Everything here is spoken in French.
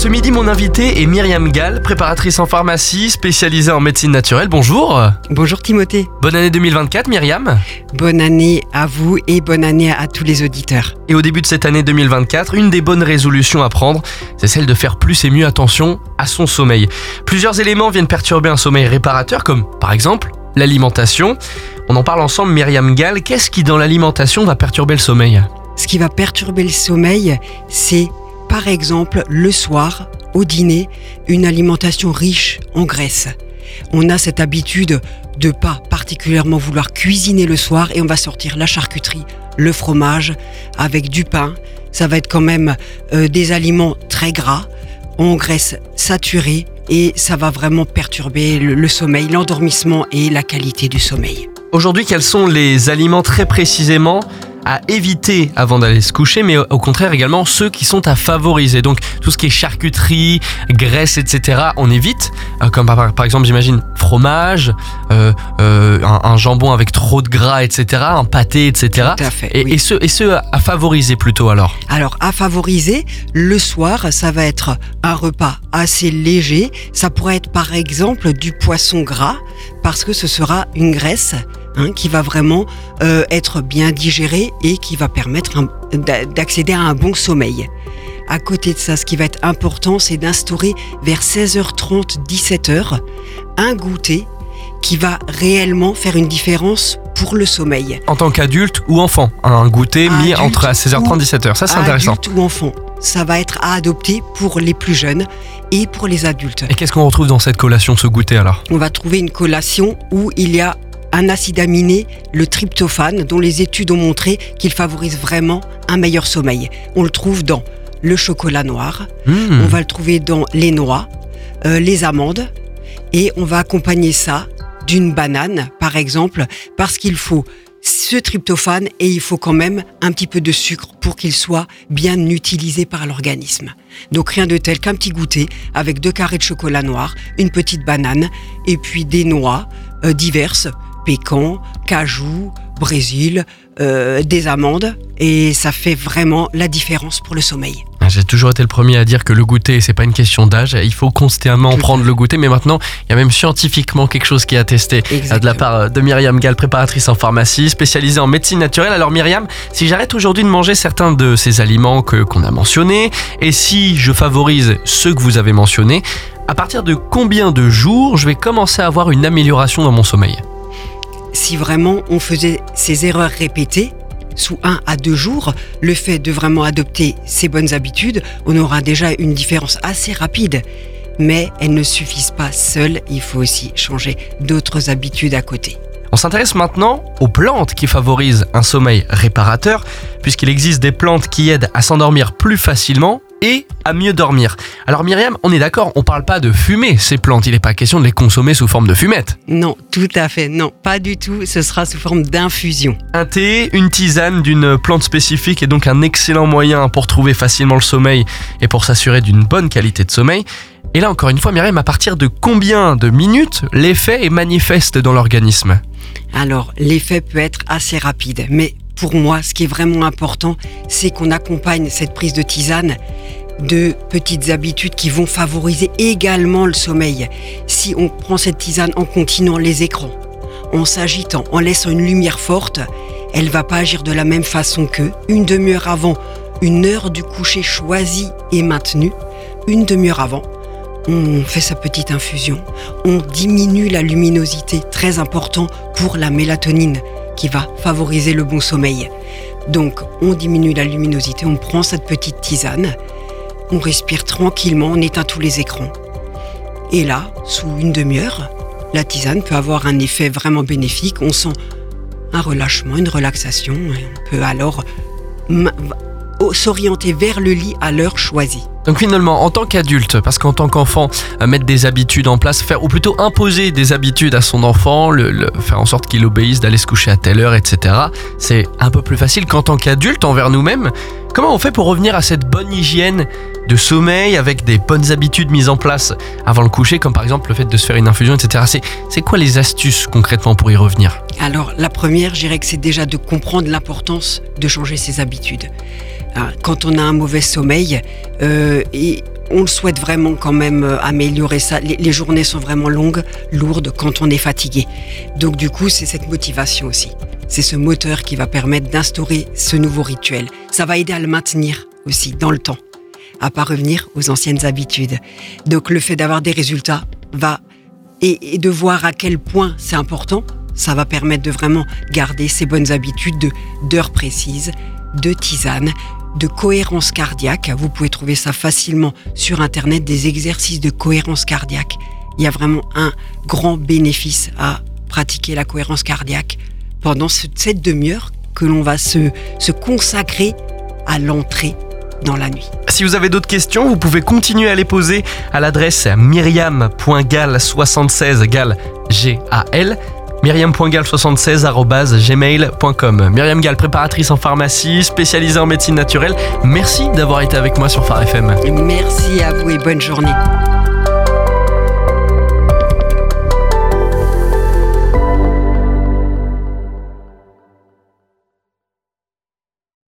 ce midi, mon invité est Myriam Gall, préparatrice en pharmacie, spécialisée en médecine naturelle. Bonjour. Bonjour Timothée. Bonne année 2024, Myriam. Bonne année à vous et bonne année à tous les auditeurs. Et au début de cette année 2024, une des bonnes résolutions à prendre, c'est celle de faire plus et mieux attention à son sommeil. Plusieurs éléments viennent perturber un sommeil réparateur, comme par exemple l'alimentation. On en parle ensemble, Myriam Gall. Qu'est-ce qui dans l'alimentation va perturber le sommeil? Ce qui va perturber le sommeil, c'est par exemple le soir, au dîner, une alimentation riche en graisse. On a cette habitude de pas particulièrement vouloir cuisiner le soir et on va sortir la charcuterie, le fromage avec du pain. Ça va être quand même euh, des aliments très gras, en graisse saturée et ça va vraiment perturber le, le sommeil, l'endormissement et la qualité du sommeil. Aujourd'hui, quels sont les aliments très précisément à éviter avant d'aller se coucher, mais au contraire également ceux qui sont à favoriser. Donc tout ce qui est charcuterie, graisse, etc., on évite. Euh, comme par, par exemple, j'imagine fromage, euh, euh, un, un, jambon avec trop de gras, etc., un pâté, etc. Tout à fait. Et, oui. et ceux, et ceux à favoriser plutôt alors? Alors à favoriser, le soir, ça va être un repas assez léger. Ça pourrait être par exemple du poisson gras, parce que ce sera une graisse Hein, qui va vraiment euh, être bien digéré et qui va permettre d'accéder à un bon sommeil. À côté de ça, ce qui va être important, c'est d'instaurer vers 16h30, 17h, un goûter qui va réellement faire une différence pour le sommeil. En tant qu'adulte ou enfant, un goûter mis entre 16h30 et 17h, ça c'est intéressant. Adulte ou enfant, ça va être à adopter pour les plus jeunes et pour les adultes. Et qu'est-ce qu'on retrouve dans cette collation, ce goûter alors? On va trouver une collation où il y a un acide aminé, le tryptophane, dont les études ont montré qu'il favorise vraiment un meilleur sommeil. On le trouve dans le chocolat noir, mmh. on va le trouver dans les noix, euh, les amandes, et on va accompagner ça d'une banane, par exemple, parce qu'il faut ce tryptophane et il faut quand même un petit peu de sucre pour qu'il soit bien utilisé par l'organisme. Donc rien de tel qu'un petit goûter avec deux carrés de chocolat noir, une petite banane et puis des noix euh, diverses pécan, cajou, brésil, euh, des amandes et ça fait vraiment la différence pour le sommeil. J'ai toujours été le premier à dire que le goûter, c'est pas une question d'âge. Il faut constamment prendre le goûter. Mais maintenant, il y a même scientifiquement quelque chose qui est attesté Exactement. de la part de Myriam Gall, préparatrice en pharmacie, spécialisée en médecine naturelle. Alors Myriam, si j'arrête aujourd'hui de manger certains de ces aliments que qu'on a mentionnés, et si je favorise ceux que vous avez mentionnés, à partir de combien de jours je vais commencer à avoir une amélioration dans mon sommeil? Si vraiment on faisait ces erreurs répétées, sous un à deux jours, le fait de vraiment adopter ces bonnes habitudes, on aura déjà une différence assez rapide. Mais elles ne suffisent pas seules, il faut aussi changer d'autres habitudes à côté. On s'intéresse maintenant aux plantes qui favorisent un sommeil réparateur, puisqu'il existe des plantes qui aident à s'endormir plus facilement et à mieux dormir. Alors Myriam, on est d'accord, on parle pas de fumer ces plantes, il n'est pas question de les consommer sous forme de fumette. Non, tout à fait, non, pas du tout, ce sera sous forme d'infusion. Un thé, une tisane d'une plante spécifique est donc un excellent moyen pour trouver facilement le sommeil et pour s'assurer d'une bonne qualité de sommeil. Et là encore une fois, Myriam, à partir de combien de minutes l'effet est manifeste dans l'organisme? Alors, l'effet peut être assez rapide, mais pour moi, ce qui est vraiment important, c'est qu'on accompagne cette prise de tisane de petites habitudes qui vont favoriser également le sommeil. Si on prend cette tisane en continuant les écrans, en s'agitant, en laissant une lumière forte, elle va pas agir de la même façon que une demi-heure avant, une heure du coucher choisie et maintenue, une demi-heure avant, on fait sa petite infusion, on diminue la luminosité, très important pour la mélatonine qui va favoriser le bon sommeil. Donc on diminue la luminosité, on prend cette petite tisane, on respire tranquillement, on éteint tous les écrans. Et là, sous une demi-heure, la tisane peut avoir un effet vraiment bénéfique, on sent un relâchement, une relaxation, et on peut alors s'orienter vers le lit à l'heure choisie. Donc finalement, en tant qu'adulte, parce qu'en tant qu'enfant, euh, mettre des habitudes en place, faire ou plutôt imposer des habitudes à son enfant, faire en sorte qu'il obéisse, d'aller se coucher à telle heure, etc. C'est un peu plus facile qu'en tant qu'adulte envers nous-mêmes. Comment on fait pour revenir à cette bonne hygiène de sommeil avec des bonnes habitudes mises en place avant le coucher, comme par exemple le fait de se faire une infusion, etc. C'est quoi les astuces concrètement pour y revenir? Alors la première, je dirais que c'est déjà de comprendre l'importance de changer ses habitudes. Quand on a un mauvais sommeil, euh, et on le souhaite vraiment quand même euh, améliorer ça. Les, journées sont vraiment longues, lourdes quand on est fatigué. Donc du coup, c'est cette motivation aussi. C'est ce moteur qui va permettre d'instaurer ce nouveau rituel. Ça va aider à le maintenir aussi dans le temps, à pas revenir aux anciennes habitudes. Donc le fait d'avoir des résultats va et, et de voir à quel point c'est important, ça va permettre de vraiment garder ces bonnes habitudes de d'heures précises, de tisane, de cohérence cardiaque. Vous pouvez trouver ça facilement sur Internet, des exercices de cohérence cardiaque. Il y a vraiment un grand bénéfice à pratiquer la cohérence cardiaque pendant cette demi-heure que l'on va se, consacrer à l'entrée dans la nuit. Si vous avez d'autres questions, vous pouvez continuer à les poser à l'adresse myriam.gal76 gal G-A-L myriam.gal76.gmail.com Myriam Gal, préparatrice en pharmacie, spécialisée en médecine naturelle. Merci d'avoir été avec moi sur Phare FM. Merci à vous et bonne journée.